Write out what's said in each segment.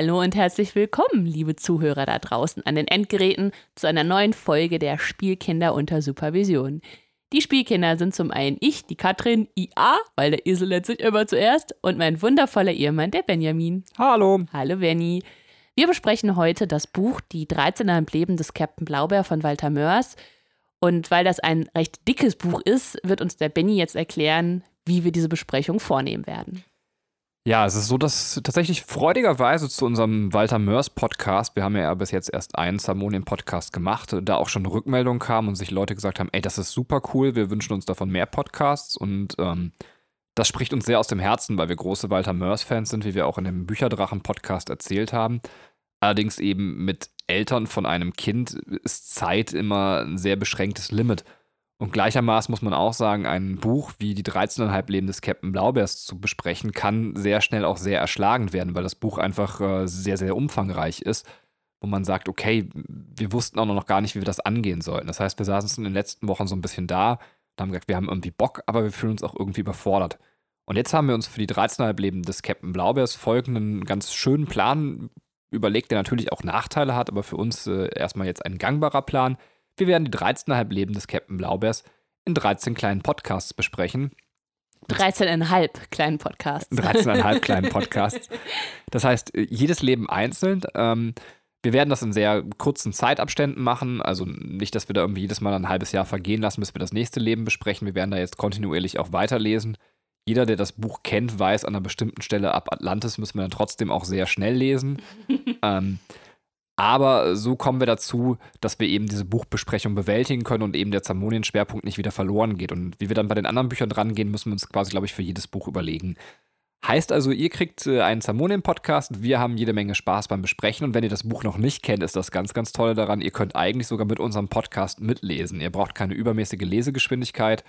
Hallo und herzlich willkommen, liebe Zuhörer da draußen an den Endgeräten, zu einer neuen Folge der Spielkinder unter Supervision. Die Spielkinder sind zum einen ich, die Katrin, IA, weil der Esel letztlich immer zuerst, und mein wundervoller Ehemann, der Benjamin. Hallo. Hallo, Benny. Wir besprechen heute das Buch Die 13 Leben des Captain Blaubeer von Walter Mörs. Und weil das ein recht dickes Buch ist, wird uns der Benny jetzt erklären, wie wir diese Besprechung vornehmen werden. Ja, es ist so, dass tatsächlich freudigerweise zu unserem Walter Mörs Podcast, wir haben ja bis jetzt erst einen Salmonien-Podcast gemacht, da auch schon Rückmeldungen kam und sich Leute gesagt haben, ey, das ist super cool, wir wünschen uns davon mehr Podcasts und ähm, das spricht uns sehr aus dem Herzen, weil wir große Walter Mörs-Fans sind, wie wir auch in dem Bücherdrachen-Podcast erzählt haben. Allerdings eben mit Eltern von einem Kind ist Zeit immer ein sehr beschränktes Limit. Und gleichermaßen muss man auch sagen, ein Buch wie die 13,5 Leben des Captain Blaubeers zu besprechen, kann sehr schnell auch sehr erschlagend werden, weil das Buch einfach äh, sehr, sehr umfangreich ist, wo man sagt, okay, wir wussten auch noch gar nicht, wie wir das angehen sollten. Das heißt, wir saßen in den letzten Wochen so ein bisschen da und haben gesagt, wir haben irgendwie Bock, aber wir fühlen uns auch irgendwie überfordert. Und jetzt haben wir uns für die 13,5 Leben des Captain Blaubeers folgenden ganz schönen Plan überlegt, der natürlich auch Nachteile hat, aber für uns äh, erstmal jetzt ein gangbarer Plan. Wir werden die 13,5 Leben des Captain Blaubeers in 13 kleinen Podcasts besprechen. 13,5 kleinen Podcasts. 13,5 kleinen Podcasts. Das heißt, jedes Leben einzeln. Ähm, wir werden das in sehr kurzen Zeitabständen machen. Also nicht, dass wir da irgendwie jedes Mal ein halbes Jahr vergehen lassen, bis wir das nächste Leben besprechen. Wir werden da jetzt kontinuierlich auch weiterlesen. Jeder, der das Buch kennt, weiß, an einer bestimmten Stelle ab Atlantis müssen wir dann trotzdem auch sehr schnell lesen. ähm, aber so kommen wir dazu, dass wir eben diese Buchbesprechung bewältigen können und eben der Zamonien-Schwerpunkt nicht wieder verloren geht. Und wie wir dann bei den anderen Büchern drangehen, müssen wir uns quasi, glaube ich, für jedes Buch überlegen. Heißt also, ihr kriegt äh, einen Zamonien-Podcast, wir haben jede Menge Spaß beim Besprechen und wenn ihr das Buch noch nicht kennt, ist das ganz, ganz tolle daran, ihr könnt eigentlich sogar mit unserem Podcast mitlesen. Ihr braucht keine übermäßige Lesegeschwindigkeit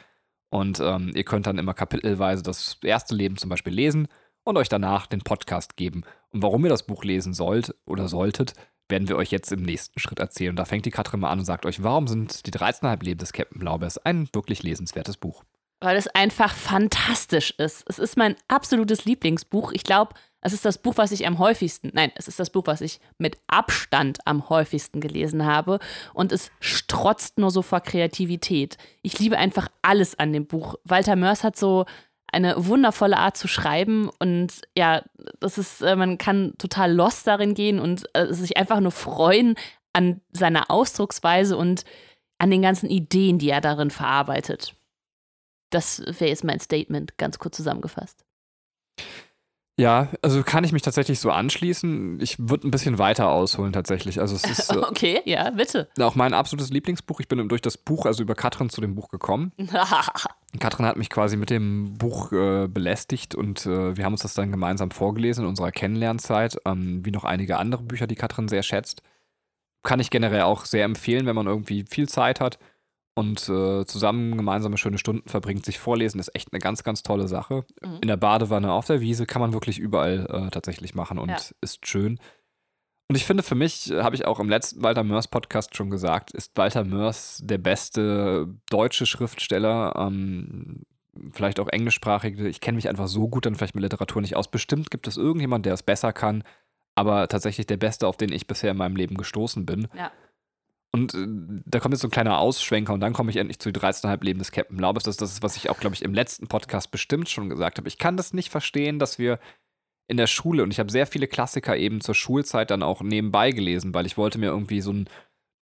und ähm, ihr könnt dann immer kapitelweise das erste Leben zum Beispiel lesen und euch danach den Podcast geben. Und warum ihr das Buch lesen sollt oder solltet, werden wir euch jetzt im nächsten Schritt erzählen. Da fängt die Katrin mal an und sagt euch, warum sind die 13,5 Leben des Captain Blaubeers ein wirklich lesenswertes Buch? Weil es einfach fantastisch ist. Es ist mein absolutes Lieblingsbuch. Ich glaube, es ist das Buch, was ich am häufigsten, nein, es ist das Buch, was ich mit Abstand am häufigsten gelesen habe. Und es strotzt nur so vor Kreativität. Ich liebe einfach alles an dem Buch. Walter Mörs hat so eine wundervolle Art zu schreiben und ja, das ist, äh, man kann total lost darin gehen und äh, sich einfach nur freuen an seiner Ausdrucksweise und an den ganzen Ideen, die er darin verarbeitet. Das wäre jetzt mein Statement, ganz kurz zusammengefasst. Ja, also kann ich mich tatsächlich so anschließen. Ich würde ein bisschen weiter ausholen tatsächlich. Also es ist äh, okay, ja, bitte. Auch mein absolutes Lieblingsbuch. Ich bin durch das Buch, also über Katrin zu dem Buch gekommen. Katrin hat mich quasi mit dem Buch äh, belästigt und äh, wir haben uns das dann gemeinsam vorgelesen in unserer Kennenlernzeit, ähm, wie noch einige andere Bücher, die Katrin sehr schätzt. Kann ich generell auch sehr empfehlen, wenn man irgendwie viel Zeit hat und äh, zusammen gemeinsame schöne Stunden verbringt. Sich vorlesen ist echt eine ganz, ganz tolle Sache. Mhm. In der Badewanne, auf der Wiese kann man wirklich überall äh, tatsächlich machen und ja. ist schön. Und ich finde, für mich, habe ich auch im letzten Walter Mörs Podcast schon gesagt, ist Walter Mörs der beste deutsche Schriftsteller, ähm, vielleicht auch englischsprachige. Ich kenne mich einfach so gut dann vielleicht mit Literatur nicht aus. Bestimmt gibt es irgendjemand, der es besser kann, aber tatsächlich der beste, auf den ich bisher in meinem Leben gestoßen bin. Ja. Und äh, da kommt jetzt so ein kleiner Ausschwenker und dann komme ich endlich zu die 13,5 Leben des Captain Blaubers. Das, das ist, was ich auch, glaube ich, im letzten Podcast bestimmt schon gesagt habe. Ich kann das nicht verstehen, dass wir in der Schule, und ich habe sehr viele Klassiker eben zur Schulzeit dann auch nebenbei gelesen, weil ich wollte mir irgendwie so ein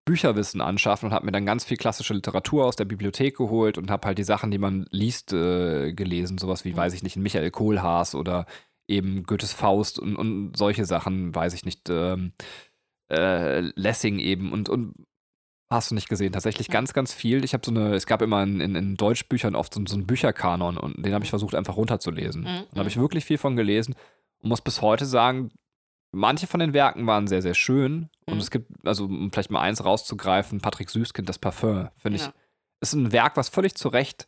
Bücherwissen anschaffen und habe mir dann ganz viel klassische Literatur aus der Bibliothek geholt und habe halt die Sachen, die man liest, äh, gelesen. Sowas wie, mhm. weiß ich nicht, Michael Kohlhaas oder eben Goethes Faust und, und solche Sachen, weiß ich nicht, ähm, äh, Lessing eben und, und Hast du nicht gesehen. Tatsächlich ganz, ganz viel. Ich habe so eine, es gab immer in, in, in Deutschbüchern oft so, so, einen Bücherkanon und den habe ich versucht einfach runterzulesen. Mhm. Da habe ich wirklich viel von gelesen und muss bis heute sagen, manche von den Werken waren sehr, sehr schön. Mhm. Und es gibt, also um vielleicht mal eins rauszugreifen, Patrick Süßkind, das Parfum, finde ja. ich, ist ein Werk, was völlig zu Recht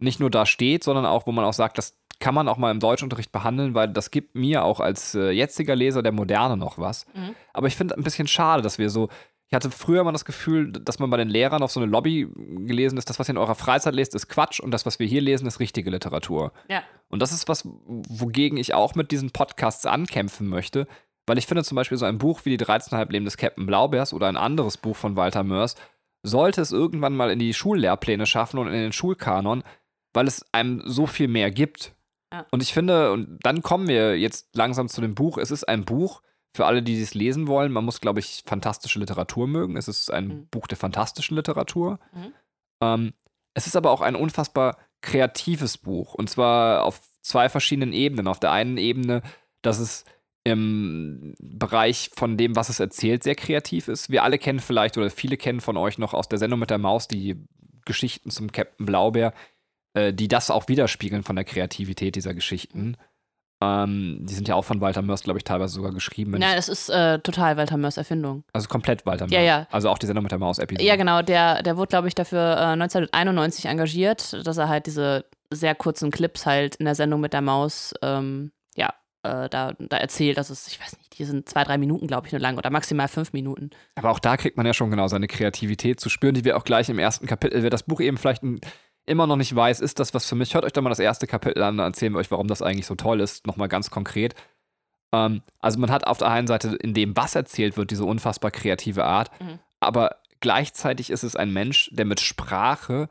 nicht nur da steht, sondern auch, wo man auch sagt, das kann man auch mal im Deutschunterricht behandeln, weil das gibt mir auch als äh, jetziger Leser der Moderne noch was. Mhm. Aber ich finde ein bisschen schade, dass wir so ich hatte früher immer das Gefühl, dass man bei den Lehrern auf so eine Lobby gelesen ist, das, was ihr in eurer Freizeit lest, ist Quatsch und das, was wir hier lesen, ist richtige Literatur. Ja. Und das ist was, wogegen ich auch mit diesen Podcasts ankämpfen möchte, Weil ich finde zum Beispiel so ein Buch wie Die 13,5 Leben des Captain Blaubeers oder ein anderes Buch von Walter Mörs sollte es irgendwann mal in die Schullehrpläne schaffen und in den Schulkanon, weil es einem so viel mehr gibt. Ja. Und ich finde, und dann kommen wir jetzt langsam zu dem Buch. Es ist ein Buch für alle, die es lesen wollen. Man muss, glaube ich, fantastische Literatur mögen. Es ist ein mhm. Buch der fantastischen Literatur. Mhm. Ähm, es ist aber auch ein unfassbar kreatives Buch. Und zwar auf zwei verschiedenen Ebenen. Auf der einen Ebene, dass es im Bereich von dem, was es erzählt, sehr kreativ ist. Wir alle kennen vielleicht oder viele kennen von euch noch aus der Sendung mit der Maus die Geschichten zum Captain Blaubeer, äh, die das auch widerspiegeln von der Kreativität dieser Geschichten. Ähm, die sind ja auch von Walter Mörs, glaube ich, teilweise sogar geschrieben. Nein, es ist äh, total Walter Mörs Erfindung. Also komplett Walter Mörs. Ja, ja. Also auch die Sendung mit der Maus-Episode. Ja, genau. Der, der wurde, glaube ich, dafür äh, 1991 engagiert, dass er halt diese sehr kurzen Clips halt in der Sendung mit der Maus, ähm, ja, äh, da, da erzählt. dass es, ich weiß nicht, die sind zwei, drei Minuten, glaube ich, nur lang oder maximal fünf Minuten. Aber auch da kriegt man ja schon genau seine Kreativität zu spüren, die wir auch gleich im ersten Kapitel, wer das Buch eben vielleicht ein immer noch nicht weiß, ist das was für mich, hört euch doch mal das erste Kapitel an, dann erzählen wir euch, warum das eigentlich so toll ist, nochmal ganz konkret. Ähm, also man hat auf der einen Seite in dem, was erzählt wird, diese unfassbar kreative Art, mhm. aber gleichzeitig ist es ein Mensch, der mit Sprache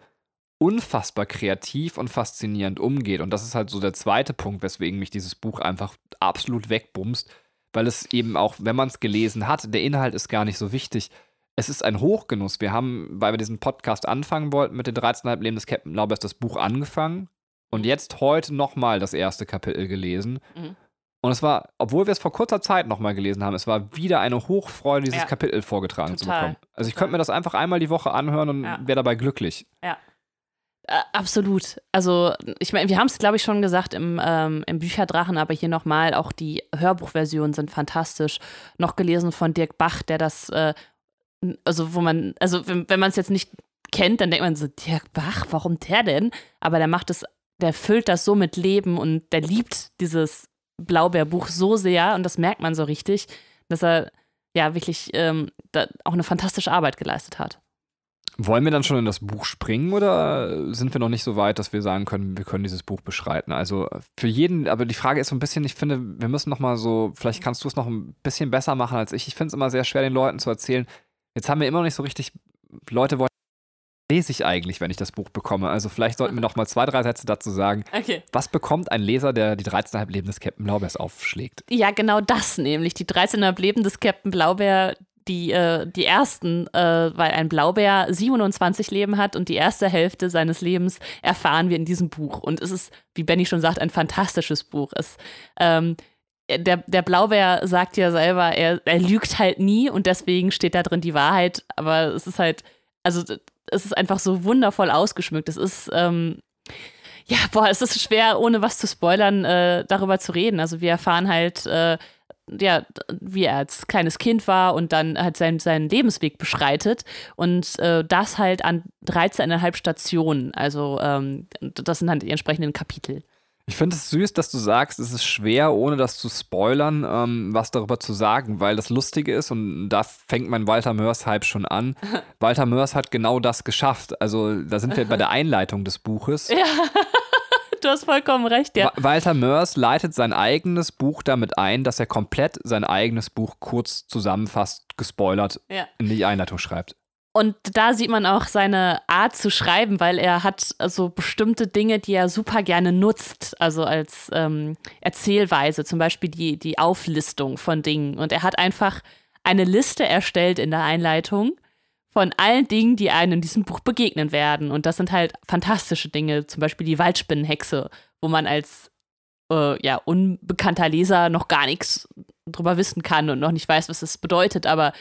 unfassbar kreativ und faszinierend umgeht. Und das ist halt so der zweite Punkt, weswegen mich dieses Buch einfach absolut wegbumst, weil es eben auch, wenn man es gelesen hat, der Inhalt ist gar nicht so wichtig es ist ein Hochgenuss. Wir haben, weil wir diesen Podcast anfangen wollten, mit den 13,5 Leben des Captain Laubers das Buch angefangen und mhm. jetzt heute nochmal das erste Kapitel gelesen. Mhm. Und es war, obwohl wir es vor kurzer Zeit nochmal gelesen haben, es war wieder eine Hochfreude, dieses ja. Kapitel vorgetragen Total. zu bekommen. Also ich könnte mir das einfach einmal die Woche anhören und ja. wäre dabei glücklich. Ja. Äh, absolut. Also, ich meine, wir haben es, glaube ich, schon gesagt im, ähm, im Bücherdrachen, aber hier nochmal, auch die Hörbuchversionen sind fantastisch. Noch gelesen von Dirk Bach, der das äh, also wo man, also wenn, wenn man es jetzt nicht kennt, dann denkt man so, Dirk Bach, warum der denn? Aber der macht es, der füllt das so mit Leben und der liebt dieses Blaubeerbuch so sehr und das merkt man so richtig, dass er ja wirklich ähm, auch eine fantastische Arbeit geleistet hat. Wollen wir dann schon in das Buch springen oder sind wir noch nicht so weit, dass wir sagen können, wir können dieses Buch beschreiten? Also für jeden, aber die Frage ist so ein bisschen, ich finde, wir müssen noch mal so, vielleicht kannst du es noch ein bisschen besser machen als ich. Ich finde es immer sehr schwer, den Leuten zu erzählen, Jetzt haben wir immer noch nicht so richtig, Leute wollen, lese ich eigentlich, wenn ich das Buch bekomme? Also vielleicht sollten wir noch mal zwei, drei Sätze dazu sagen. Okay. Was bekommt ein Leser, der die 13,5 Leben des Captain Blaubeers aufschlägt? Ja, genau das nämlich. Die 13,5 Leben des Captain Blaubeer, die, äh, die ersten, äh, weil ein Blaubeer 27 Leben hat und die erste Hälfte seines Lebens erfahren wir in diesem Buch. Und es ist, wie Benny schon sagt, ein fantastisches Buch. Es ähm, der, der Blaubeer sagt ja selber, er, er lügt halt nie und deswegen steht da drin die Wahrheit. Aber es ist halt, also es ist einfach so wundervoll ausgeschmückt. Es ist, ähm, ja, boah, es ist schwer, ohne was zu spoilern, äh, darüber zu reden. Also wir erfahren halt, äh, ja, wie er als kleines Kind war und dann halt seinen, seinen Lebensweg beschreitet und äh, das halt an 13,5 Stationen. Also ähm, das sind halt die entsprechenden Kapitel. Ich finde es süß, dass du sagst, es ist schwer, ohne das zu spoilern, ähm, was darüber zu sagen, weil das Lustige ist, und da fängt mein Walter Mörs-Hype schon an. Walter Mörs hat genau das geschafft. Also, da sind wir bei der Einleitung des Buches. Ja. Du hast vollkommen recht, ja. Walter Mörs leitet sein eigenes Buch damit ein, dass er komplett sein eigenes Buch kurz zusammenfasst, gespoilert, ja. in die Einleitung schreibt. Und da sieht man auch seine Art zu schreiben, weil er hat so bestimmte Dinge, die er super gerne nutzt, also als ähm, Erzählweise, zum Beispiel die, die Auflistung von Dingen. Und er hat einfach eine Liste erstellt in der Einleitung von allen Dingen, die einem in diesem Buch begegnen werden. Und das sind halt fantastische Dinge, zum Beispiel die Waldspinnenhexe, wo man als äh, ja, unbekannter Leser noch gar nichts drüber wissen kann und noch nicht weiß, was es bedeutet. Aber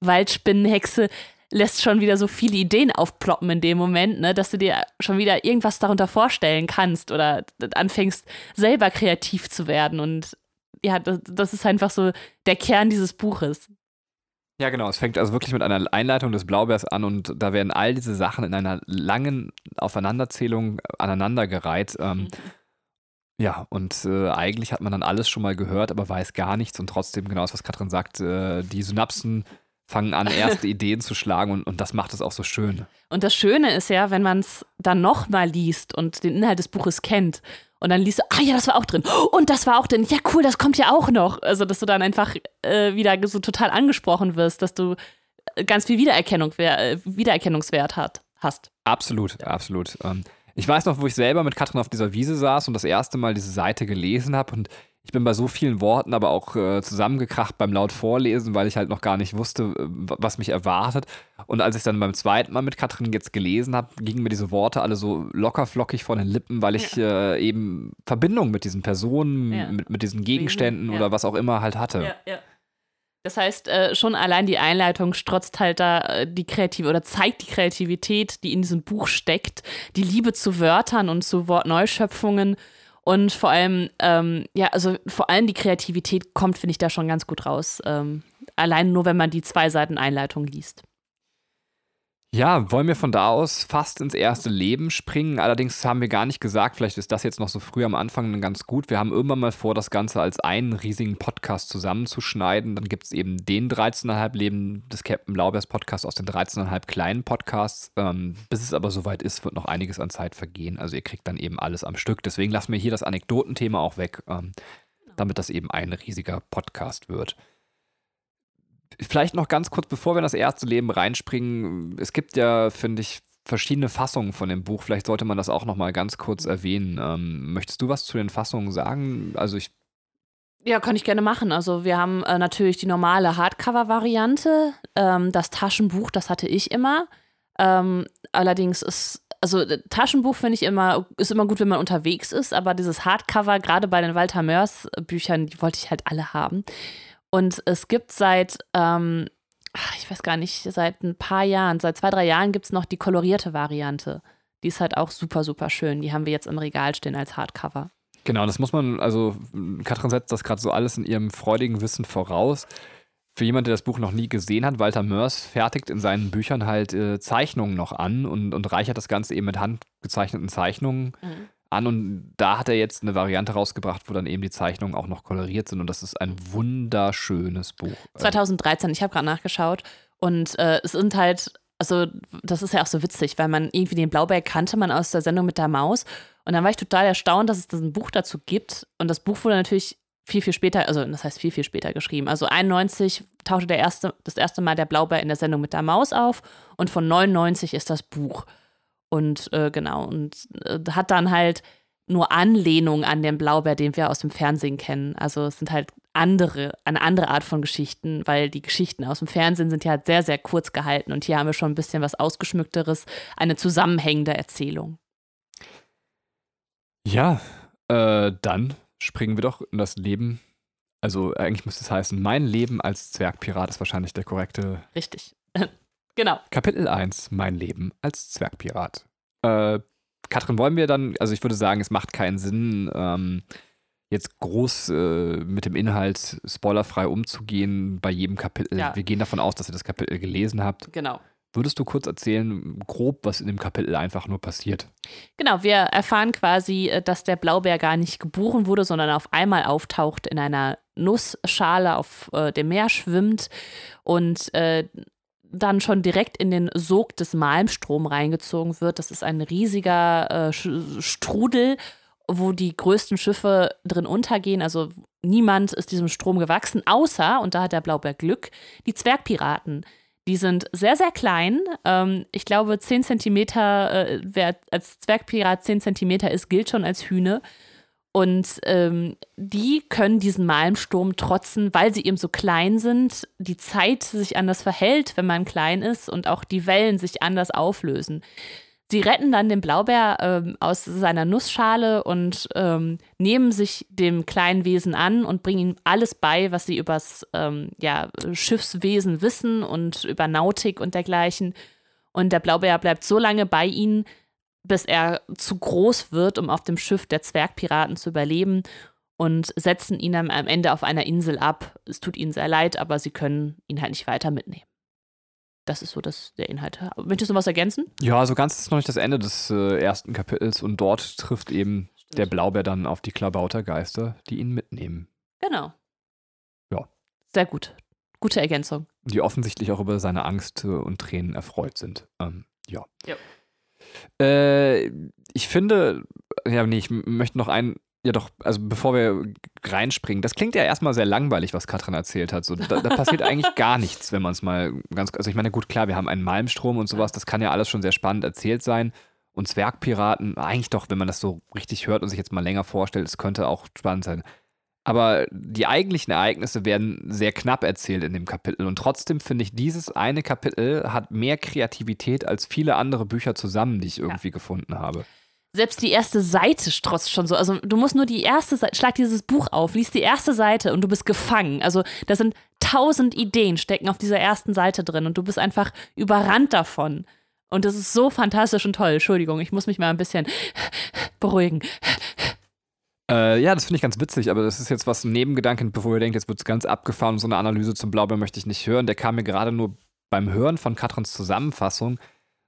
Waldspinnenhexe lässt schon wieder so viele Ideen aufploppen in dem Moment, ne, dass du dir schon wieder irgendwas darunter vorstellen kannst oder anfängst, selber kreativ zu werden. Und ja, das, ist einfach so der Kern dieses Buches. Ja, genau. Es fängt also wirklich mit einer Einleitung des Blaubeers an und da werden all diese Sachen in einer langen Aufeinanderzählung aneinandergereiht. Ähm, mhm. Ja, und äh, eigentlich hat man dann alles schon mal gehört, aber weiß gar nichts und trotzdem, genau das, was Katrin sagt, äh, die Synapsen fangen an, erste Ideen zu schlagen und, und das macht es auch so schön. Und das Schöne ist ja, wenn man es dann nochmal liest und den Inhalt des Buches kennt und dann liest du, ah ja, das war auch drin. Und das war auch drin. Ja, cool, das kommt ja auch noch. Also, dass du dann einfach äh, wieder so total angesprochen wirst, dass du äh, ganz viel Wiedererkennung, äh, Wiedererkennungswert hat, hast. Absolut, ja. absolut. Ähm, ich weiß noch, wo ich selber mit Katrin auf dieser Wiese saß und das erste Mal diese Seite gelesen habe und ich bin bei so vielen Worten aber auch äh, zusammengekracht beim laut Vorlesen, weil ich halt noch gar nicht wusste, äh, was mich erwartet. Und als ich dann beim zweiten Mal mit Katrin jetzt gelesen habe, gingen mir diese Worte alle so locker flockig von den Lippen, weil ich ja. äh, eben Verbindung mit diesen Personen, ja. mit, mit diesen Gegenständen ja. oder was auch immer halt hatte. Ja, ja. Das heißt, äh, schon allein die Einleitung strotzt halt da äh, die Kreativität oder zeigt die Kreativität, die in diesem Buch steckt, die Liebe zu Wörtern und zu Wortneuschöpfungen und vor allem, ähm, ja, also vor allem die Kreativität kommt, finde ich, da schon ganz gut raus. Ähm, allein nur, wenn man die zwei Seiten Einleitung liest. Ja, wollen wir von da aus fast ins erste Leben springen? Allerdings haben wir gar nicht gesagt, vielleicht ist das jetzt noch so früh am Anfang ganz gut. Wir haben irgendwann mal vor, das Ganze als einen riesigen Podcast zusammenzuschneiden. Dann gibt es eben den 13,5 Leben des Captain Blaubeers Podcast aus den 13,5 kleinen Podcasts. Ähm, bis es aber soweit ist, wird noch einiges an Zeit vergehen. Also ihr kriegt dann eben alles am Stück. Deswegen lassen wir hier das Anekdotenthema auch weg, ähm, damit das eben ein riesiger Podcast wird. Vielleicht noch ganz kurz, bevor wir in das erste Leben reinspringen. Es gibt ja, finde ich, verschiedene Fassungen von dem Buch. Vielleicht sollte man das auch noch mal ganz kurz erwähnen. Ähm, möchtest du was zu den Fassungen sagen? Also ich ja, kann ich gerne machen. Also wir haben äh, natürlich die normale Hardcover-Variante. Ähm, das Taschenbuch, das hatte ich immer. Ähm, allerdings ist, also Taschenbuch finde ich immer, ist immer gut, wenn man unterwegs ist, aber dieses Hardcover, gerade bei den Walter Mörs Büchern, die wollte ich halt alle haben. Und es gibt seit, ähm, ich weiß gar nicht, seit ein paar Jahren, seit zwei, drei Jahren gibt es noch die kolorierte Variante. Die ist halt auch super, super schön. Die haben wir jetzt im Regal stehen als Hardcover. Genau, das muss man, also Katrin setzt das gerade so alles in ihrem freudigen Wissen voraus. Für jemanden, der das Buch noch nie gesehen hat, Walter Mörs fertigt in seinen Büchern halt äh, Zeichnungen noch an und, und reichert das Ganze eben mit handgezeichneten Zeichnungen mhm an und da hat er jetzt eine Variante rausgebracht, wo dann eben die Zeichnungen auch noch koloriert sind und das ist ein wunderschönes Buch. 2013, ich habe gerade nachgeschaut und äh, es sind halt, also das ist ja auch so witzig, weil man irgendwie den Blaubeer kannte man aus der Sendung mit der Maus und dann war ich total erstaunt, dass es ein Buch dazu gibt und das Buch wurde natürlich viel, viel später, also das heißt viel, viel später geschrieben. Also 91 tauchte der erste, das erste Mal der Blaubeer in der Sendung mit der Maus auf und von 99 ist das Buch. Und äh, genau, und äh, hat dann halt nur Anlehnung an den Blaubeer, den wir aus dem Fernsehen kennen. Also es sind halt andere, eine andere Art von Geschichten, weil die Geschichten aus dem Fernsehen sind ja halt sehr, sehr kurz gehalten. Und hier haben wir schon ein bisschen was Ausgeschmückteres, eine zusammenhängende Erzählung. Ja, äh, dann springen wir doch in das Leben. Also eigentlich müsste es heißen, mein Leben als Zwergpirat ist wahrscheinlich der korrekte. Richtig. Genau. Kapitel 1, mein Leben als Zwergpirat. Äh, Katrin, wollen wir dann, also ich würde sagen, es macht keinen Sinn, ähm, jetzt groß äh, mit dem Inhalt spoilerfrei umzugehen bei jedem Kapitel. Ja. Wir gehen davon aus, dass ihr das Kapitel gelesen habt. Genau. Würdest du kurz erzählen, grob, was in dem Kapitel einfach nur passiert? Genau, wir erfahren quasi, äh, dass der Blaubeer gar nicht geboren wurde, sondern auf einmal auftaucht in einer Nussschale auf äh, dem Meer schwimmt und äh, dann schon direkt in den Sog des Malmstrom reingezogen wird. Das ist ein riesiger äh, Strudel, wo die größten Schiffe drin untergehen. Also niemand ist diesem Strom gewachsen, außer, und da hat der Blaubeer Glück, die Zwergpiraten. Die sind sehr, sehr klein. Ähm, ich glaube, 10 Zentimeter, äh, wer als Zwergpirat 10 Zentimeter ist, gilt schon als Hühne. Und ähm, die können diesen Malmsturm trotzen, weil sie eben so klein sind, die Zeit sich anders verhält, wenn man klein ist und auch die Wellen sich anders auflösen. Sie retten dann den Blaubeer ähm, aus seiner Nussschale und ähm, nehmen sich dem kleinen Wesen an und bringen ihm alles bei, was sie übers ähm, ja, Schiffswesen wissen und über Nautik und dergleichen. Und der Blaubeer bleibt so lange bei ihnen, bis er zu groß wird, um auf dem Schiff der Zwergpiraten zu überleben und setzen ihn am Ende auf einer Insel ab. Es tut ihnen sehr leid, aber sie können ihn halt nicht weiter mitnehmen. Das ist so das, der Inhalt. Möchtest du was ergänzen? Ja, so also ganz ist noch nicht das Ende des äh, ersten Kapitels und dort trifft eben Stimmt. der Blaubeer dann auf die Klabautergeister, die ihn mitnehmen. Genau. Ja. Sehr gut. gute Ergänzung. Die offensichtlich auch über seine Angst äh, und Tränen erfreut sind. Ähm, ja. ja. Äh, ich finde, ja, nee, ich möchte noch einen ja, doch, also bevor wir reinspringen, das klingt ja erstmal sehr langweilig, was Katrin erzählt hat. So, da, da passiert eigentlich gar nichts, wenn man es mal ganz. Also ich meine, gut, klar, wir haben einen Malmstrom und sowas, das kann ja alles schon sehr spannend erzählt sein. Und Zwergpiraten, eigentlich doch, wenn man das so richtig hört und sich jetzt mal länger vorstellt, es könnte auch spannend sein. Aber die eigentlichen Ereignisse werden sehr knapp erzählt in dem Kapitel. Und trotzdem finde ich, dieses eine Kapitel hat mehr Kreativität als viele andere Bücher zusammen, die ich irgendwie ja. gefunden habe selbst die erste Seite strotzt schon so. Also du musst nur die erste Seite, schlag dieses Buch auf, liest die erste Seite und du bist gefangen. Also da sind tausend Ideen stecken auf dieser ersten Seite drin und du bist einfach überrannt davon. Und das ist so fantastisch und toll. Entschuldigung, ich muss mich mal ein bisschen beruhigen. Äh, ja, das finde ich ganz witzig, aber das ist jetzt was ein Nebengedanken, bevor ihr denkt, jetzt wird es ganz abgefahren und so eine Analyse zum Blaubeer möchte ich nicht hören. Der kam mir gerade nur beim Hören von Katrins Zusammenfassung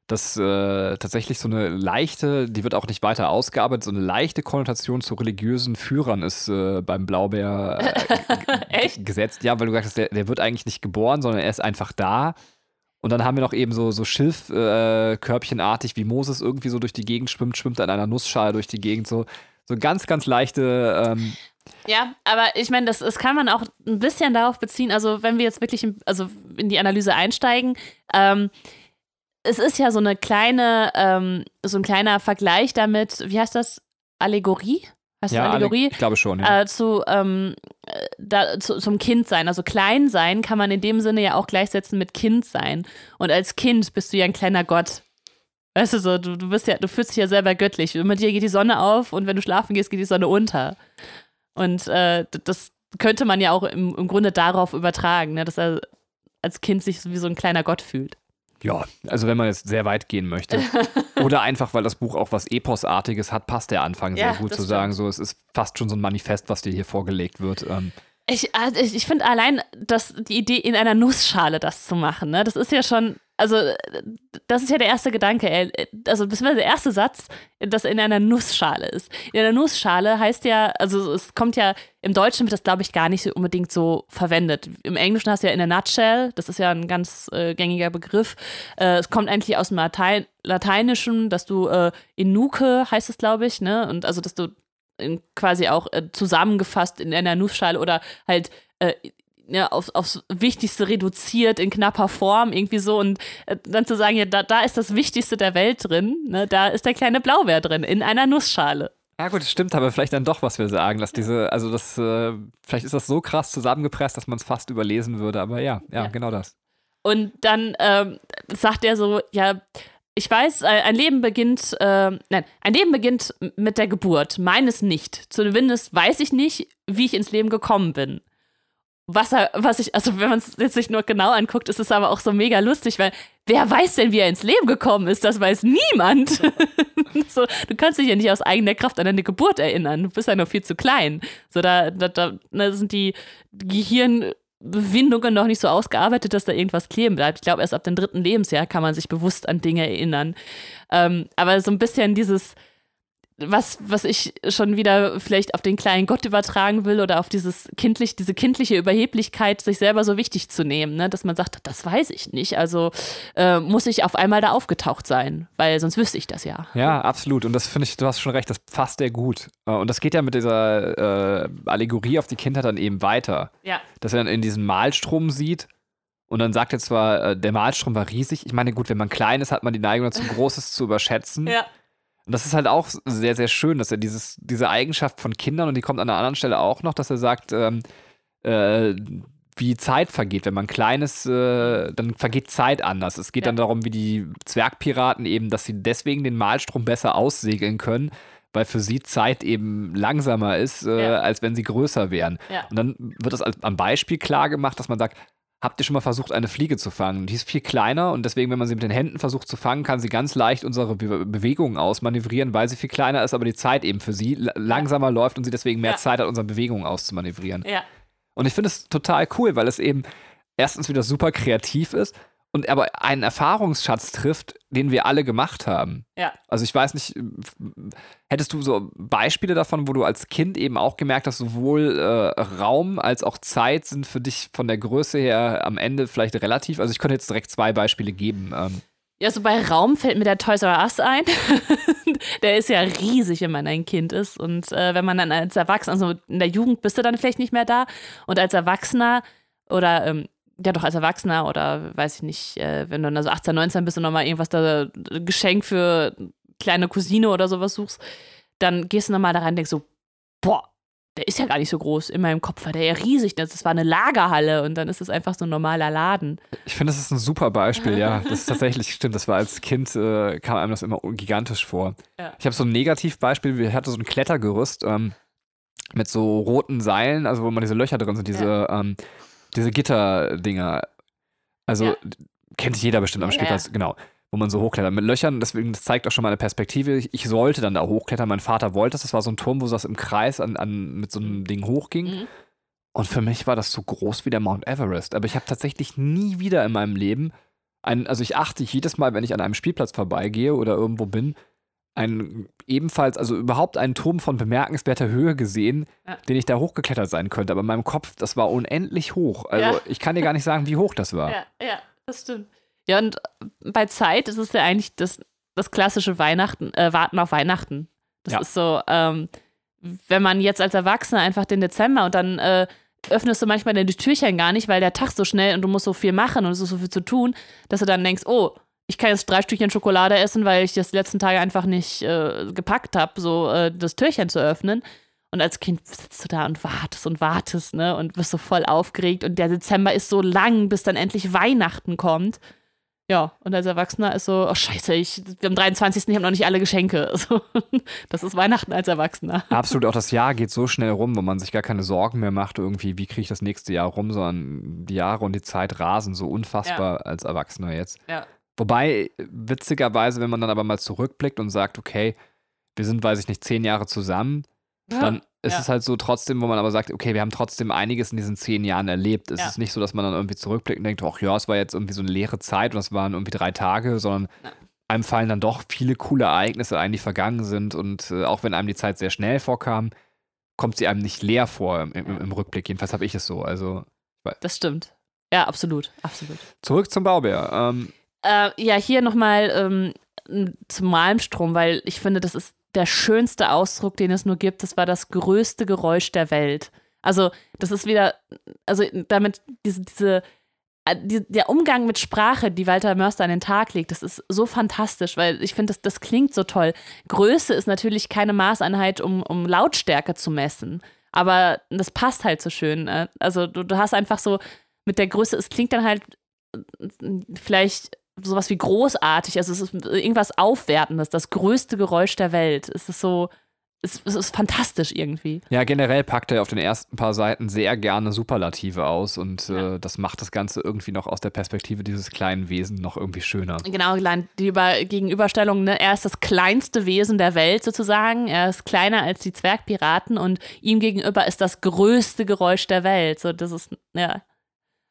dass äh, tatsächlich so eine leichte, die wird auch nicht weiter ausgearbeitet, so eine leichte Konnotation zu religiösen Führern ist äh, beim Blaubeer äh, gesetzt. Ja, weil du gesagt hast, der, der, wird eigentlich nicht geboren, sondern er ist einfach da. Und dann haben wir noch eben so, so Schilfkörbchenartig, äh, wie Moses irgendwie so durch die Gegend schwimmt, schwimmt an einer Nussschale durch die Gegend, so, so ganz, ganz leichte. Ähm, ja, aber ich meine, das, das kann man auch ein bisschen darauf beziehen, also wenn wir jetzt wirklich in, also in die Analyse einsteigen, ähm, es ist ja so eine kleine, ähm, so ein kleiner Vergleich damit, wie heißt das? Allegorie? Heißt ja, Allegorie? Ich glaube schon, ja. Äh, zu, ähm, da, zu, zum Kindsein. Also klein sein kann man in dem Sinne ja auch gleichsetzen mit Kind sein. Und als Kind bist du ja ein kleiner Gott. Weißt du so, du, du bist ja, du fühlst dich ja selber göttlich. Mit dir geht die Sonne auf und wenn du schlafen gehst, geht die Sonne unter. Und äh, das könnte man ja auch im, im Grunde darauf übertragen, ne? dass er als Kind sich wie so ein kleiner Gott fühlt. Ja, also wenn man jetzt sehr weit gehen möchte. Oder einfach, weil das Buch auch was Eposartiges hat, passt der Anfang ja, sehr gut zu stimmt. sagen. So, es ist fast schon so ein Manifest, was dir hier vorgelegt wird. Ähm. Ich, also ich, ich finde allein dass die Idee, in einer Nussschale das zu machen, ne, das ist ja schon also das ist ja der erste Gedanke, also beziehungsweise der erste Satz, dass in einer Nussschale ist. In einer Nussschale heißt ja, also es kommt ja, im Deutschen wird das glaube ich gar nicht unbedingt so verwendet. Im Englischen hast du ja in a nutshell, das ist ja ein ganz äh, gängiger Begriff. Äh, es kommt eigentlich aus dem Latein, Lateinischen, dass du äh, in Nuke heißt es glaube ich, ne? Und also dass du quasi auch äh, zusammengefasst in einer Nussschale oder halt äh, ja, aufs, aufs Wichtigste reduziert in knapper Form, irgendwie so. Und äh, dann zu sagen, ja, da, da ist das Wichtigste der Welt drin, ne? da ist der kleine Blaubeer drin, in einer Nussschale. Ja gut, das stimmt aber vielleicht dann doch, was wir sagen, dass diese, also das, äh, vielleicht ist das so krass zusammengepresst, dass man es fast überlesen würde, aber ja, ja, ja. genau das. Und dann ähm, sagt er so, ja, ich weiß, äh, ein Leben beginnt, äh, nein, ein Leben beginnt mit der Geburt, meines nicht. Zumindest weiß ich nicht, wie ich ins Leben gekommen bin was er, was ich, also wenn man es jetzt nicht nur genau anguckt, ist es aber auch so mega lustig, weil wer weiß denn, wie er ins Leben gekommen ist? Das weiß niemand. so, du kannst dich ja nicht aus eigener Kraft an deine Geburt erinnern. Du bist ja noch viel zu klein. So, da, da, da, sind die Gehirnbewindungen noch nicht so ausgearbeitet, dass da irgendwas kleben bleibt. Ich glaube, erst ab dem dritten Lebensjahr kann man sich bewusst an Dinge erinnern. Ähm, aber so ein bisschen dieses, was, was ich schon wieder vielleicht auf den kleinen Gott übertragen will oder auf dieses kindlich, diese kindliche Überheblichkeit, sich selber so wichtig zu nehmen, ne? dass man sagt, das weiß ich nicht. Also äh, muss ich auf einmal da aufgetaucht sein, weil sonst wüsste ich das ja. Ja, absolut. Und das finde ich, du hast schon recht, das passt sehr gut. Äh, und das geht ja mit dieser äh, Allegorie auf die Kindheit dann eben weiter. Ja. Dass er dann in diesen Malstrom sieht und dann sagt er zwar, äh, der Malstrom war riesig. Ich meine, gut, wenn man klein ist, hat man die Neigung dazu, Großes zu überschätzen. Ja. Und das ist halt auch sehr, sehr schön, dass er dieses, diese Eigenschaft von Kindern, und die kommt an einer anderen Stelle auch noch, dass er sagt, ähm, äh, wie Zeit vergeht. Wenn man klein ist, äh, dann vergeht Zeit anders. Es geht ja. dann darum, wie die Zwergpiraten eben, dass sie deswegen den Malstrom besser aussegeln können, weil für sie Zeit eben langsamer ist, äh, ja. als wenn sie größer wären. Ja. Und dann wird das als, am Beispiel klar gemacht, dass man sagt, habt ihr schon mal versucht, eine Fliege zu fangen? Die ist viel kleiner und deswegen, wenn man sie mit den Händen versucht zu fangen, kann sie ganz leicht unsere Be Bewegungen ausmanövrieren, weil sie viel kleiner ist, aber die Zeit eben für sie langsamer ja. läuft und sie deswegen mehr ja. Zeit hat, unsere Bewegungen auszumanövrieren. Ja. Und ich finde es total cool, weil es eben erstens wieder super kreativ ist und aber einen Erfahrungsschatz trifft, den wir alle gemacht haben. Ja. Also ich weiß nicht, hättest du so Beispiele davon, wo du als Kind eben auch gemerkt hast, sowohl äh, Raum als auch Zeit sind für dich von der Größe her am Ende vielleicht relativ. Also ich könnte jetzt direkt zwei Beispiele geben. Ähm. Ja, so bei Raum fällt mir der Toys R Us ein. der ist ja riesig, wenn man ein Kind ist. Und äh, wenn man dann als Erwachsener, also in der Jugend bist du dann vielleicht nicht mehr da. Und als Erwachsener oder ähm, ja doch als Erwachsener oder weiß ich nicht, äh, wenn du dann so 18, 19 bist und nochmal irgendwas da, Geschenk für kleine Cousine oder sowas suchst, dann gehst du nochmal da rein und denkst so, boah, der ist ja gar nicht so groß. In meinem Kopf war der ja riesig. Das war eine Lagerhalle und dann ist es einfach so ein normaler Laden. Ich finde, das ist ein super Beispiel, ja. Das ist tatsächlich stimmt. Das war als Kind, äh, kam einem das immer gigantisch vor. Ja. Ich habe so ein Negativbeispiel. Ich hatte so ein Klettergerüst ähm, mit so roten Seilen, also wo man diese Löcher drin sind, diese, ja. ähm, diese Gitterdinger. Also ja. kennt jeder bestimmt am Spielplatz, genau wo man so hochklettert mit Löchern. Deswegen, das zeigt auch schon mal eine Perspektive. Ich sollte dann da hochklettern. Mein Vater wollte das. Das war so ein Turm, wo das im Kreis an, an, mit so einem Ding hochging. Mhm. Und für mich war das so groß wie der Mount Everest. Aber ich habe tatsächlich nie wieder in meinem Leben ein, also ich achte jedes Mal, wenn ich an einem Spielplatz vorbeigehe oder irgendwo bin, einen ebenfalls, also überhaupt einen Turm von bemerkenswerter Höhe gesehen, ja. den ich da hochgeklettert sein könnte. Aber in meinem Kopf, das war unendlich hoch. Also ja. ich kann dir gar nicht sagen, wie hoch das war. Ja, ja, das stimmt. Ja, und bei Zeit ist es ja eigentlich das, das klassische Weihnachten, äh, Warten auf Weihnachten. Das ja. ist so, ähm, wenn man jetzt als Erwachsener einfach den Dezember und dann äh, öffnest du manchmal die Türchen gar nicht, weil der Tag so schnell und du musst so viel machen und es ist so viel zu tun, dass du dann denkst, oh, ich kann jetzt drei Stückchen Schokolade essen, weil ich das die letzten Tage einfach nicht äh, gepackt habe, so äh, das Türchen zu öffnen. Und als Kind sitzt du da und wartest und wartest, ne? Und bist so voll aufgeregt. Und der Dezember ist so lang, bis dann endlich Weihnachten kommt. Ja, und als Erwachsener ist so, oh scheiße, ich, wir haben 23. Ich habe noch nicht alle Geschenke. Also, das ist Weihnachten als Erwachsener. Absolut, auch das Jahr geht so schnell rum, wo man sich gar keine Sorgen mehr macht, irgendwie, wie kriege ich das nächste Jahr rum, sondern die Jahre und die Zeit rasen so unfassbar ja. als Erwachsener jetzt. Ja. Wobei, witzigerweise, wenn man dann aber mal zurückblickt und sagt, okay, wir sind, weiß ich nicht, zehn Jahre zusammen, dann ist ja. es halt so trotzdem, wo man aber sagt, okay, wir haben trotzdem einiges in diesen zehn Jahren erlebt. Es ja. ist nicht so, dass man dann irgendwie zurückblickt und denkt, ach ja, es war jetzt irgendwie so eine leere Zeit und es waren irgendwie drei Tage, sondern ja. einem fallen dann doch viele coole Ereignisse ein, die vergangen sind und äh, auch wenn einem die Zeit sehr schnell vorkam, kommt sie einem nicht leer vor im, im, im Rückblick. Jedenfalls habe ich es so. Also, das stimmt. Ja, absolut, absolut. Zurück zum Baubär. Ähm, äh, ja, hier nochmal ähm, zum Malmstrom, weil ich finde, das ist der schönste Ausdruck, den es nur gibt. Das war das größte Geräusch der Welt. Also, das ist wieder, also damit diese, diese äh, die, der Umgang mit Sprache, die Walter Mörster an den Tag legt, das ist so fantastisch, weil ich finde, das, das klingt so toll. Größe ist natürlich keine Maßeinheit, um, um Lautstärke zu messen. Aber das passt halt so schön. Ne? Also du, du hast einfach so mit der Größe, es klingt dann halt äh, vielleicht sowas wie großartig, also es ist irgendwas Aufwertendes, das größte Geräusch der Welt. Es ist so, es, es ist fantastisch irgendwie. Ja, generell packt er auf den ersten paar Seiten sehr gerne Superlative aus und ja. äh, das macht das Ganze irgendwie noch aus der Perspektive dieses kleinen Wesen noch irgendwie schöner. Genau, die Über Gegenüberstellung, ne? er ist das kleinste Wesen der Welt sozusagen, er ist kleiner als die Zwergpiraten und ihm gegenüber ist das größte Geräusch der Welt. So, das ist, ja,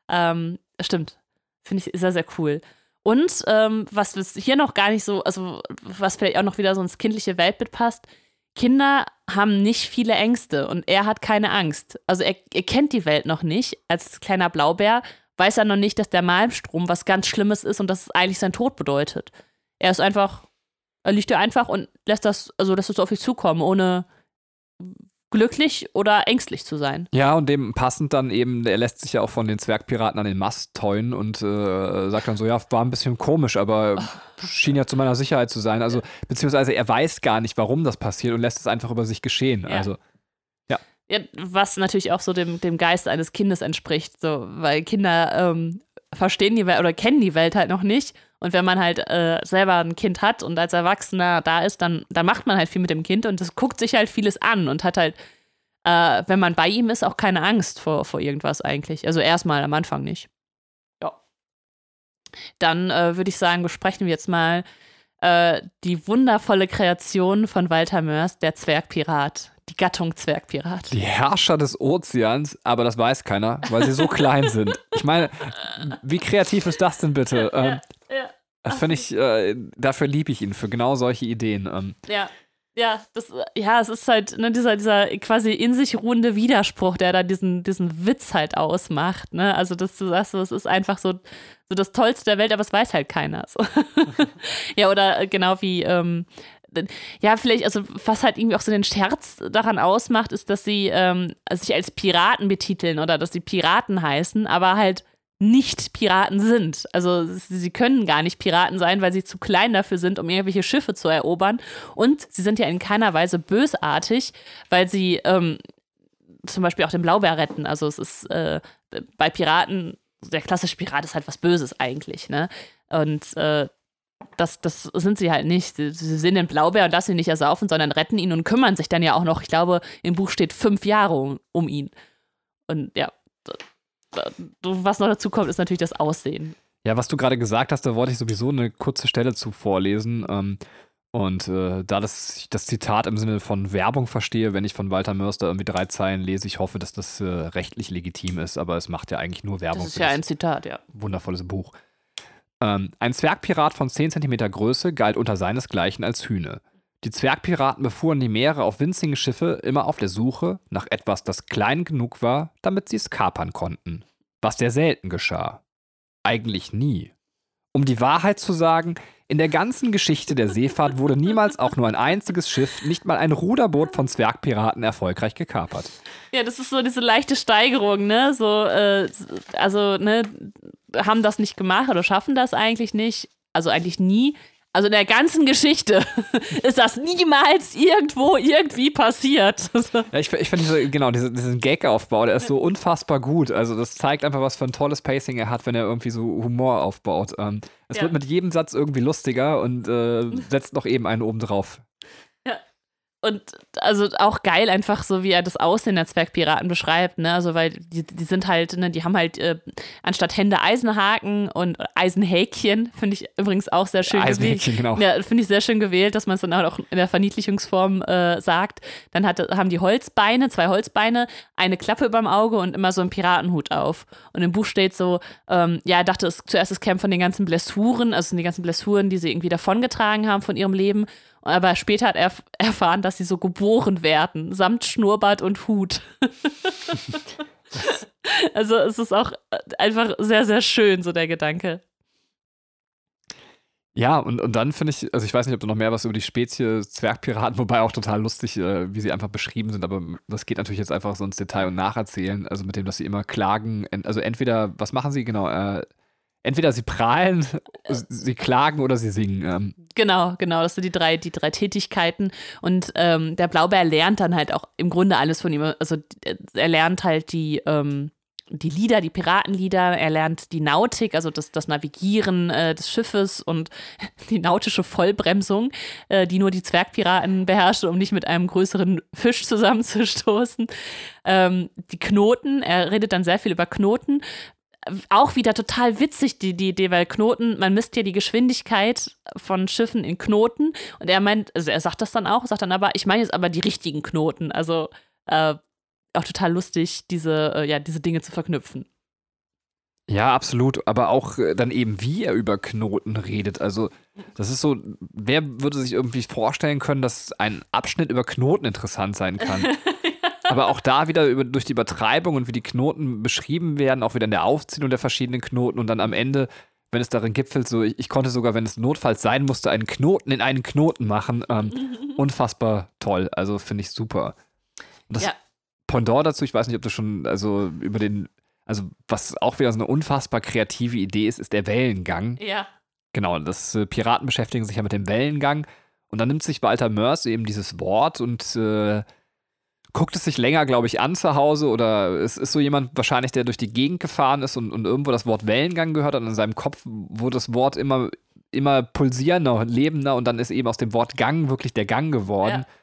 ähm, stimmt. Finde ich sehr, sehr cool. Und ähm, was hier noch gar nicht so, also was vielleicht auch noch wieder so ins kindliche Weltbild passt, Kinder haben nicht viele Ängste und er hat keine Angst. Also er, er kennt die Welt noch nicht. Als kleiner Blaubär weiß er noch nicht, dass der Malmstrom was ganz Schlimmes ist und dass es eigentlich sein Tod bedeutet. Er ist einfach, er liegt da einfach und lässt das, also lässt es auf sich zukommen, ohne glücklich oder ängstlich zu sein. Ja, und dem passend dann eben, er lässt sich ja auch von den Zwergpiraten an den Mast teuen und äh, sagt dann so, ja, war ein bisschen komisch, aber schien ja zu meiner Sicherheit zu sein. Also, beziehungsweise er weiß gar nicht, warum das passiert und lässt es einfach über sich geschehen. Ja. Also, ja. ja. Was natürlich auch so dem, dem Geist eines Kindes entspricht, so, weil Kinder ähm, verstehen die Welt oder kennen die Welt halt noch nicht. Und wenn man halt äh, selber ein Kind hat und als Erwachsener da ist, dann, dann macht man halt viel mit dem Kind und das guckt sich halt vieles an und hat halt, äh, wenn man bei ihm ist, auch keine Angst vor, vor irgendwas eigentlich. Also erstmal am Anfang nicht. Ja. Dann äh, würde ich sagen, besprechen wir jetzt mal äh, die wundervolle Kreation von Walter Mörs, der Zwergpirat. Die Gattung Zwergpirat. Die Herrscher des Ozeans, aber das weiß keiner, weil sie so klein sind. Ich meine, wie kreativ ist das denn bitte? Ja, Ähm, ja, das finde ich, äh, dafür liebe ich ihn, für genau solche Ideen. Ähm, ja. Ja, das, ja, es ist halt ne, dieser, dieser quasi in sich ruhende Widerspruch, der da diesen, diesen Witz halt ausmacht. Ne? Also, dass du sagst, so, es ist einfach so, so das Tollste der Welt, aber es weiß halt keiner. So. ja, oder äh, genau wie, ähm, ja, vielleicht, also was halt irgendwie auch so den Scherz daran ausmacht, ist, dass sie ähm, sich als Piraten betiteln oder dass sie Piraten heißen, aber halt nicht Piraten sind. Also sie können gar nicht Piraten sein, weil sie zu klein dafür sind, um irgendwelche Schiffe zu erobern. Und sie sind ja in keiner Weise bösartig, weil sie ähm, zum Beispiel auch den Blaubeer retten. Also es ist äh, bei Piraten, der klassische Pirat ist halt was Böses eigentlich, ne? Und äh, das, das sind sie halt nicht. Sie, sehen den Blaubeer und lassen ihn nicht ersaufen, sondern retten ihn und kümmern sich dann ja auch noch, ich glaube, im Buch steht fünf Jahre um, um ihn. Und ja, was noch dazu kommt, ist natürlich das Aussehen. Ja, was du gerade gesagt hast, da wollte ich sowieso eine kurze Stelle zu vorlesen. Ähm, und äh, da das, ich das Zitat im Sinne von Werbung verstehe, wenn ich von Walter Mörster irgendwie drei Zeilen lese, ich hoffe, dass das äh, rechtlich legitim ist, aber es macht ja eigentlich nur Werbung Das ist ja ein Zitat, ja. wundervolles Buch. Ähm, ein Zwergpirat von 10 cm Größe galt unter seinesgleichen als Hühne. Die Zwergpiraten befuhren die Meere auf winzigen Schiffe, immer auf der Suche nach etwas, das klein genug war, damit sie es kapern konnten. Was sehr selten geschah. Eigentlich nie. Um die Wahrheit zu sagen, in der ganzen Geschichte der Seefahrt wurde niemals auch nur ein einziges Schiff, nicht mal ein Ruderboot von Zwergpiraten erfolgreich gekapert. Ja, das ist so diese leichte Steigerung, ne? So, äh, also, ne, haben das nicht gemacht oder schaffen das eigentlich nicht. Also eigentlich nie. Also in der ganzen Geschichte ist das niemals irgendwo irgendwie passiert. Ja, ich, ich finde diese, genau, diese, diesen Gag-Aufbau, der ist so unfassbar gut. Also das zeigt einfach, was für ein tolles Pacing er hat, wenn er irgendwie so Humor aufbaut. Ähm, es Ja. wird mit jedem Satz irgendwie lustiger und äh, setzt noch eben einen oben drauf. Und also auch geil einfach so, wie er das Aussehen der Zwergpiraten beschreibt, ne? Also weil die, die sind halt, ne, die haben halt äh, anstatt Hände Eisenhaken und Eisenhäkchen, finde ich übrigens auch sehr schön gewählt. Eisenhäkchen, genau. Ja, finde ich sehr schön gewählt, dass man es dann auch in der Verniedlichungsform äh, sagt. Dann hat, haben die Holzbeine, zwei Holzbeine, eine Klappe überm Auge und immer so einen Piratenhut auf. Und im Buch steht so, ähm, ja, er dachte es, zuerst es käme von den ganzen Blessuren, also die ganzen Blessuren, die sie irgendwie davongetragen haben von ihrem Leben. Aber später hat er erf- erfahren, dass sie so geboren werden, samt Schnurrbart und Hut. also es ist auch einfach sehr, sehr schön, so der Gedanke. Ja, und, und dann finde ich, also ich weiß nicht, ob du noch mehr was über die Spezie Zwergpiraten, wobei auch total lustig, äh, wie sie einfach beschrieben sind, aber das geht natürlich jetzt einfach so ins Detail und nacherzählen, also mit dem, dass sie immer klagen, en- also entweder, was machen sie genau, äh, entweder sie prahlen, sie klagen oder sie singen. Ähm, Genau, genau, das sind die drei, die drei Tätigkeiten. Und ähm, der Blaubeer lernt dann halt auch im Grunde alles von ihm. Also äh, er lernt halt die, ähm, die Lieder, die Piratenlieder, er lernt die Nautik, also das, das Navigieren äh, des Schiffes und die nautische Vollbremsung, äh, die nur die Zwergpiraten beherrschen, um nicht mit einem größeren Fisch zusammenzustoßen. Ähm, die Knoten, er redet dann sehr viel über Knoten auch wieder total witzig, die, die Idee, weil Knoten, man misst ja die Geschwindigkeit von Schiffen in Knoten und er meint, also er sagt das dann auch, sagt dann aber, ich meine jetzt aber die richtigen Knoten. Also äh, auch total lustig, diese, äh, ja, diese Dinge zu verknüpfen. Ja, absolut. Aber auch äh, dann eben, wie er über Knoten redet. Also, das ist so, wer würde sich irgendwie vorstellen können, dass ein Abschnitt über Knoten interessant sein kann? Aber auch da wieder über, durch die Übertreibung und wie die Knoten beschrieben werden, auch wieder in der Aufzählung der verschiedenen Knoten und dann am Ende, wenn es darin gipfelt, so, ich, ich konnte sogar, wenn es notfalls sein musste, einen Knoten in einen Knoten machen. Ähm, unfassbar toll. Also, finde ich super. Und das Ja. Pendant dazu, ich weiß nicht, ob du schon, also über den, also was auch wieder so eine unfassbar kreative Idee ist, ist der Wellengang. Ja. Genau, das äh, Piraten beschäftigen sich ja mit dem Wellengang. Und dann nimmt sich Walter Mörs eben dieses Wort und äh, guckt es sich länger, glaube ich, an zu Hause. Oder es ist so jemand wahrscheinlich, der durch die Gegend gefahren ist und, und irgendwo das Wort Wellengang gehört hat. Und in seinem Kopf wurde das Wort immer, immer pulsierender und lebender. Und dann ist eben aus dem Wort Gang wirklich der Gang geworden. Ja.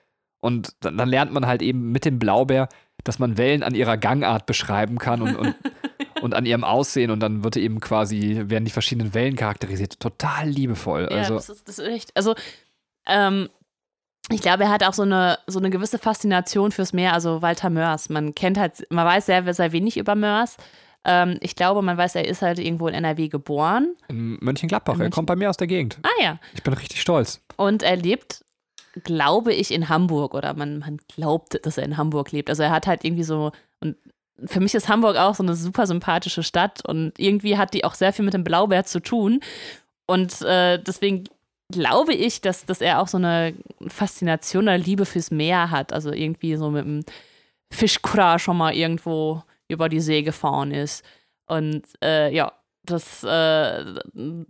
Und dann, dann lernt man halt eben mit dem Blaubeer, dass man Wellen an ihrer Gangart beschreiben kann. Und, und, und an ihrem Aussehen und dann wird eben quasi, werden die verschiedenen Wellen charakterisiert. Total liebevoll. Ja, also, das ist, das ist echt. Also, ähm, ich glaube, er hat auch so eine, so eine gewisse Faszination fürs Meer, also Walter Mörs. Man kennt halt, man weiß sehr, sehr wenig über Mörs. Ähm, ich glaube, man weiß, er ist halt irgendwo in NRW geboren. In Mönchengladbach. In Mönchen er kommt bei mir aus der Gegend. Ah ja. Ich bin richtig stolz. Und er lebt, glaube ich, in Hamburg oder man, man glaubt, dass er in Hamburg lebt. Also er hat halt irgendwie so, und für mich ist Hamburg auch so eine super sympathische Stadt und irgendwie hat die auch sehr viel mit dem Blaubeer zu tun. Und äh, deswegen glaube ich, dass, dass er auch so eine Faszination oder Liebe fürs Meer hat. Also irgendwie so mit dem Fischkura schon mal irgendwo über die See gefahren ist. Und äh, ja, das äh,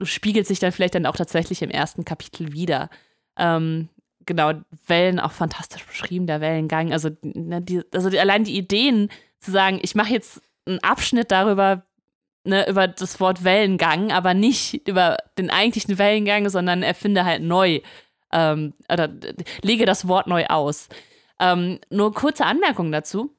spiegelt sich dann vielleicht dann auch tatsächlich im ersten Kapitel wieder. Ähm, genau, Wellen auch fantastisch beschrieben, der Wellengang. Also, ne, die, also die, allein die Ideen zu sagen, ich mache jetzt einen Abschnitt darüber, ne, über das Wort Wellengang, aber nicht über den eigentlichen Wellengang, sondern erfinde halt neu ähm, oder lege das Wort neu aus. Ähm, nur kurze Anmerkung dazu.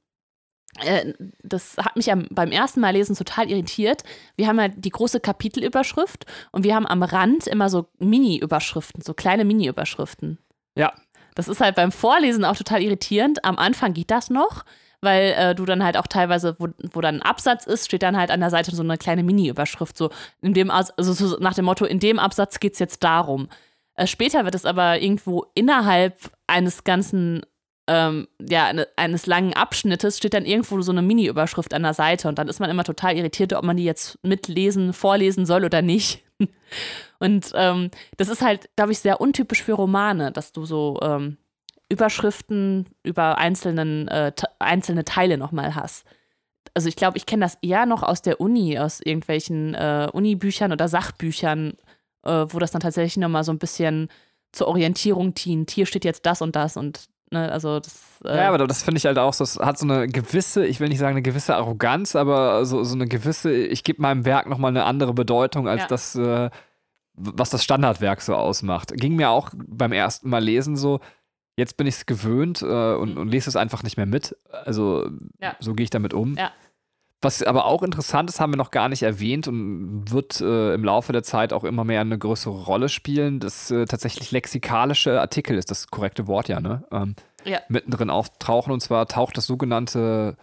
Äh, das hat mich beim ersten Mal lesen total irritiert. Wir haben ja die große Kapitelüberschrift und wir haben am Rand immer so Mini-Überschriften, so kleine Mini-Überschriften. Ja. Das ist halt beim Vorlesen auch total irritierend. Am Anfang geht das noch, weil äh, du dann halt auch teilweise, wo, wo dann ein Absatz ist, steht dann halt an der Seite so eine kleine Mini-Überschrift, so in dem, also so nach dem Motto, in dem Absatz geht es jetzt darum. Äh, später wird es aber irgendwo innerhalb eines ganzen ähm, ja, eine, eines langen Abschnittes steht dann irgendwo so eine Mini-Überschrift an der Seite und dann ist man immer total irritiert, ob man die jetzt mitlesen, vorlesen soll oder nicht. Und ähm, das ist halt, glaube ich, sehr untypisch für Romane, dass du so ähm, Überschriften über einzelnen, äh, einzelne Teile nochmal hast. Also ich glaube, ich kenne das eher noch aus der Uni, aus irgendwelchen äh, Unibüchern oder Sachbüchern, äh, wo das dann tatsächlich nochmal so ein bisschen zur Orientierung dient. Hier steht jetzt das und das und ne, also das. Äh ja, aber das finde ich halt auch, das hat so eine gewisse, ich will nicht sagen eine gewisse Arroganz, aber so, so eine gewisse, ich gebe meinem Werk nochmal eine andere Bedeutung als ja. das, äh, was das Standardwerk so ausmacht. Ging mir auch beim ersten Mal lesen so, Jetzt bin ich es gewöhnt äh, und, und, lese es einfach nicht mehr mit. Also ja. so gehe ich damit um. Ja. Was aber auch interessant ist, haben wir noch gar nicht erwähnt und wird äh, im Laufe der Zeit auch immer mehr eine größere Rolle spielen, dass äh, tatsächlich lexikalische Artikel ist das korrekte Wort ja, ne? Ähm, ja. Mittendrin auftauchen und zwar taucht das sogenannte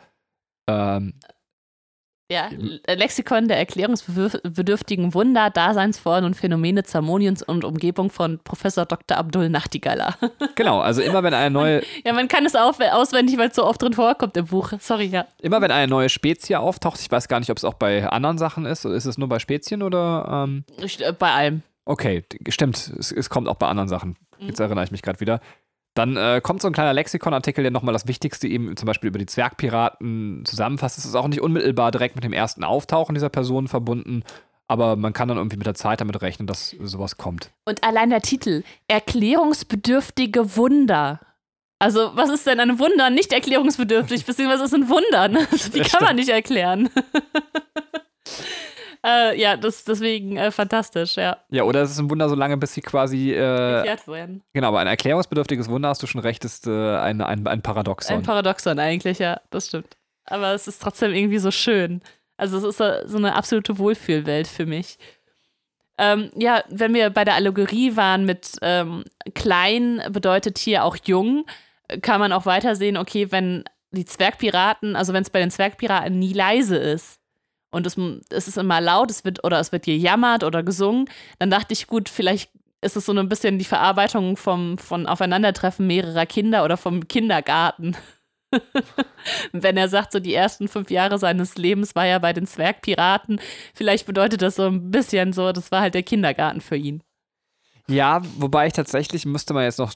ähm, ja, Lexikon der erklärungsbedürftigen Wunder, Daseinsformen und Phänomene Zamoniens und Umgebung von Professor Dr. Abdul Nachtigaller. Genau, also immer wenn eine neue. ja, man kann es auch auswendig, weil es so oft drin vorkommt im Buch. Sorry, ja. Immer wenn eine neue Spezie auftaucht, ich weiß gar nicht, ob es auch bei anderen Sachen ist. Ist es nur bei Spezien oder? Ähm? Äh, bei allem. Okay, stimmt. Es, es kommt auch bei anderen Sachen. Jetzt mhm. erinnere ich mich gerade wieder. Dann äh, kommt so ein kleiner Lexikonartikel, der nochmal das Wichtigste eben zum Beispiel über die Zwergpiraten zusammenfasst. Es ist auch nicht unmittelbar direkt mit dem ersten Auftauchen dieser Person verbunden, aber man kann dann irgendwie mit der Zeit damit rechnen, dass sowas kommt. Und allein der Titel, erklärungsbedürftige Wunder. Also, was ist denn ein Wunder? Nicht erklärungsbedürftig, beziehungsweise was ist ein Wunder? Ne? Die kann man nicht erklären. Äh, ja, das, deswegen äh, fantastisch, ja. Ja, oder es ist ein Wunder so lange, bis sie quasi. Äh, Erklärt werden. Genau, aber ein erklärungsbedürftiges Wunder, hast du schon recht, ist äh, ein, ein, ein Paradoxon. Ein Paradoxon eigentlich, ja, das stimmt. Aber es ist trotzdem irgendwie so schön. Also, es ist so, so eine absolute Wohlfühlwelt für mich. Ähm, ja, wenn wir bei der Allegorie waren mit ähm, klein bedeutet hier auch jung, kann man auch weitersehen, okay, wenn die Zwergpiraten, also wenn es bei den Zwergpiraten nie leise ist, und es, es ist immer laut, es wird oder es wird gejammert oder gesungen, dann dachte ich, gut, vielleicht ist es so ein bisschen die Verarbeitung vom, von Aufeinandertreffen mehrerer Kinder oder vom Kindergarten. Wenn er sagt, so die ersten fünf Jahre seines Lebens war er bei den Zwergpiraten, vielleicht bedeutet das so ein bisschen so, das war halt der Kindergarten für ihn. Ja, wobei ich tatsächlich müsste man jetzt noch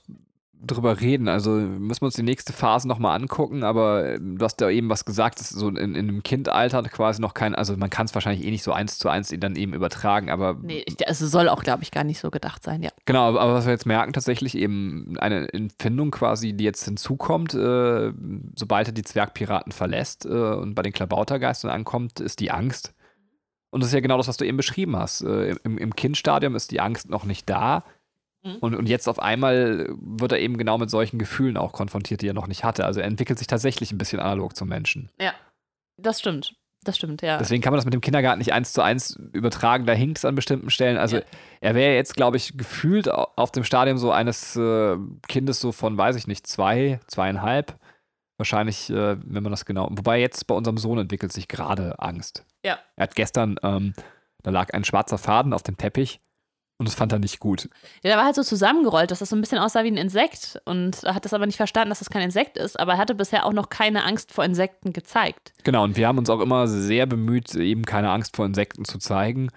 drüber reden. Also müssen wir uns die nächste Phase nochmal angucken, aber äh, du hast ja eben was gesagt, dass so in, in einem Kindalter quasi noch kein, also man kann es wahrscheinlich eh nicht so eins zu eins dann eben übertragen, aber. Nee, es also soll auch, glaube ich, gar nicht so gedacht sein, ja. Genau, aber was wir jetzt merken, tatsächlich eben eine Empfindung quasi, die jetzt hinzukommt, äh, sobald er die Zwergpiraten verlässt äh, und bei den Klabautergeistern ankommt, ist die Angst. Und das ist ja genau das, was du eben beschrieben hast. Äh, im, Im Kindstadium ist die Angst noch nicht da Mhm. Und, und jetzt auf einmal wird er eben genau mit solchen Gefühlen auch konfrontiert, die er noch nicht hatte. Also er entwickelt sich tatsächlich ein bisschen analog zum Menschen. Ja, das stimmt. das stimmt, ja. Deswegen kann man das mit dem Kindergarten nicht eins zu eins übertragen. Da hinkt es an bestimmten Stellen. Also ja. er wäre jetzt, glaube ich, gefühlt auf dem Stadium so eines äh, Kindes so von, weiß ich nicht, zwei, zweieinhalb. Wahrscheinlich, äh, wenn man das genau. Wobei jetzt bei unserem Sohn entwickelt sich gerade Angst. Ja. Er hat gestern, ähm, da lag ein schwarzer Faden auf dem Teppich und das fand er nicht gut. Ja, der war halt so zusammengerollt, dass das so ein bisschen aussah wie ein Insekt. Und er hat das aber nicht verstanden, dass das kein Insekt ist. Aber er hatte bisher auch noch keine Angst vor Insekten gezeigt. Genau, und wir haben uns auch immer sehr bemüht, eben keine Angst vor Insekten zu zeigen.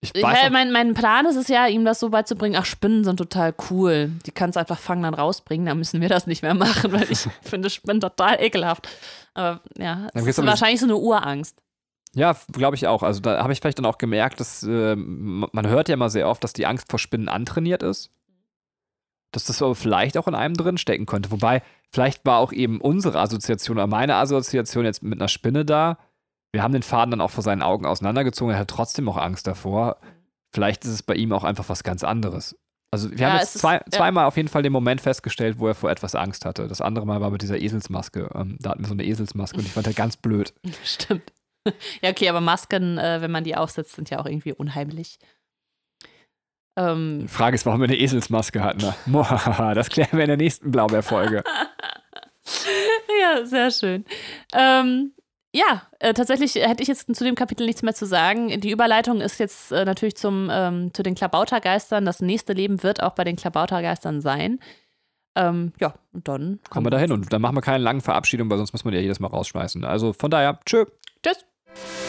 Ich weiß ja, mein, mein Plan ist es ja, ihm das so beizubringen, ach, Spinnen sind total cool. Die kannst du einfach fangen, dann rausbringen, dann müssen wir das nicht mehr machen, weil ich finde Spinnen total ekelhaft. Aber ja, es ist wahrscheinlich so eine Urangst. Ja, glaube ich auch. Also da habe ich vielleicht dann auch gemerkt, dass äh, man hört ja immer sehr oft, dass die Angst vor Spinnen antrainiert ist. Dass das aber vielleicht auch in einem drin stecken könnte. Wobei, vielleicht war auch eben unsere Assoziation oder meine Assoziation jetzt mit einer Spinne da. Wir haben den Faden dann auch vor seinen Augen auseinandergezogen. Er hat trotzdem auch Angst davor. Vielleicht ist es bei ihm auch einfach was ganz anderes. Also wir ja, haben jetzt zwei, ist, zweimal ja. auf jeden Fall den Moment festgestellt, wo er vor etwas Angst hatte. Das andere Mal war mit dieser Eselsmaske. Ähm, da hatten wir so eine Eselsmaske und ich fand er ganz blöd. Stimmt. ja, okay, aber Masken, äh, wenn man die aufsetzt, sind ja auch irgendwie unheimlich. Ähm, die Frage ist, warum wir eine Eselsmaske hatten. Ne? das klären wir in der nächsten Blaubeerfolge. ja, sehr schön. Ähm, ja, äh, tatsächlich hätte ich jetzt zu dem Kapitel nichts mehr zu sagen. Die Überleitung ist jetzt äh, natürlich zum, ähm, zu den Klabautergeistern. Das nächste Leben wird auch bei den Klabautergeistern sein. Ähm, ja, und dann kommen wir dahin und dann machen wir keine langen Verabschiedungen, weil sonst muss man ja jedes Mal rausschmeißen. Also von daher, tschö. Tschüss. you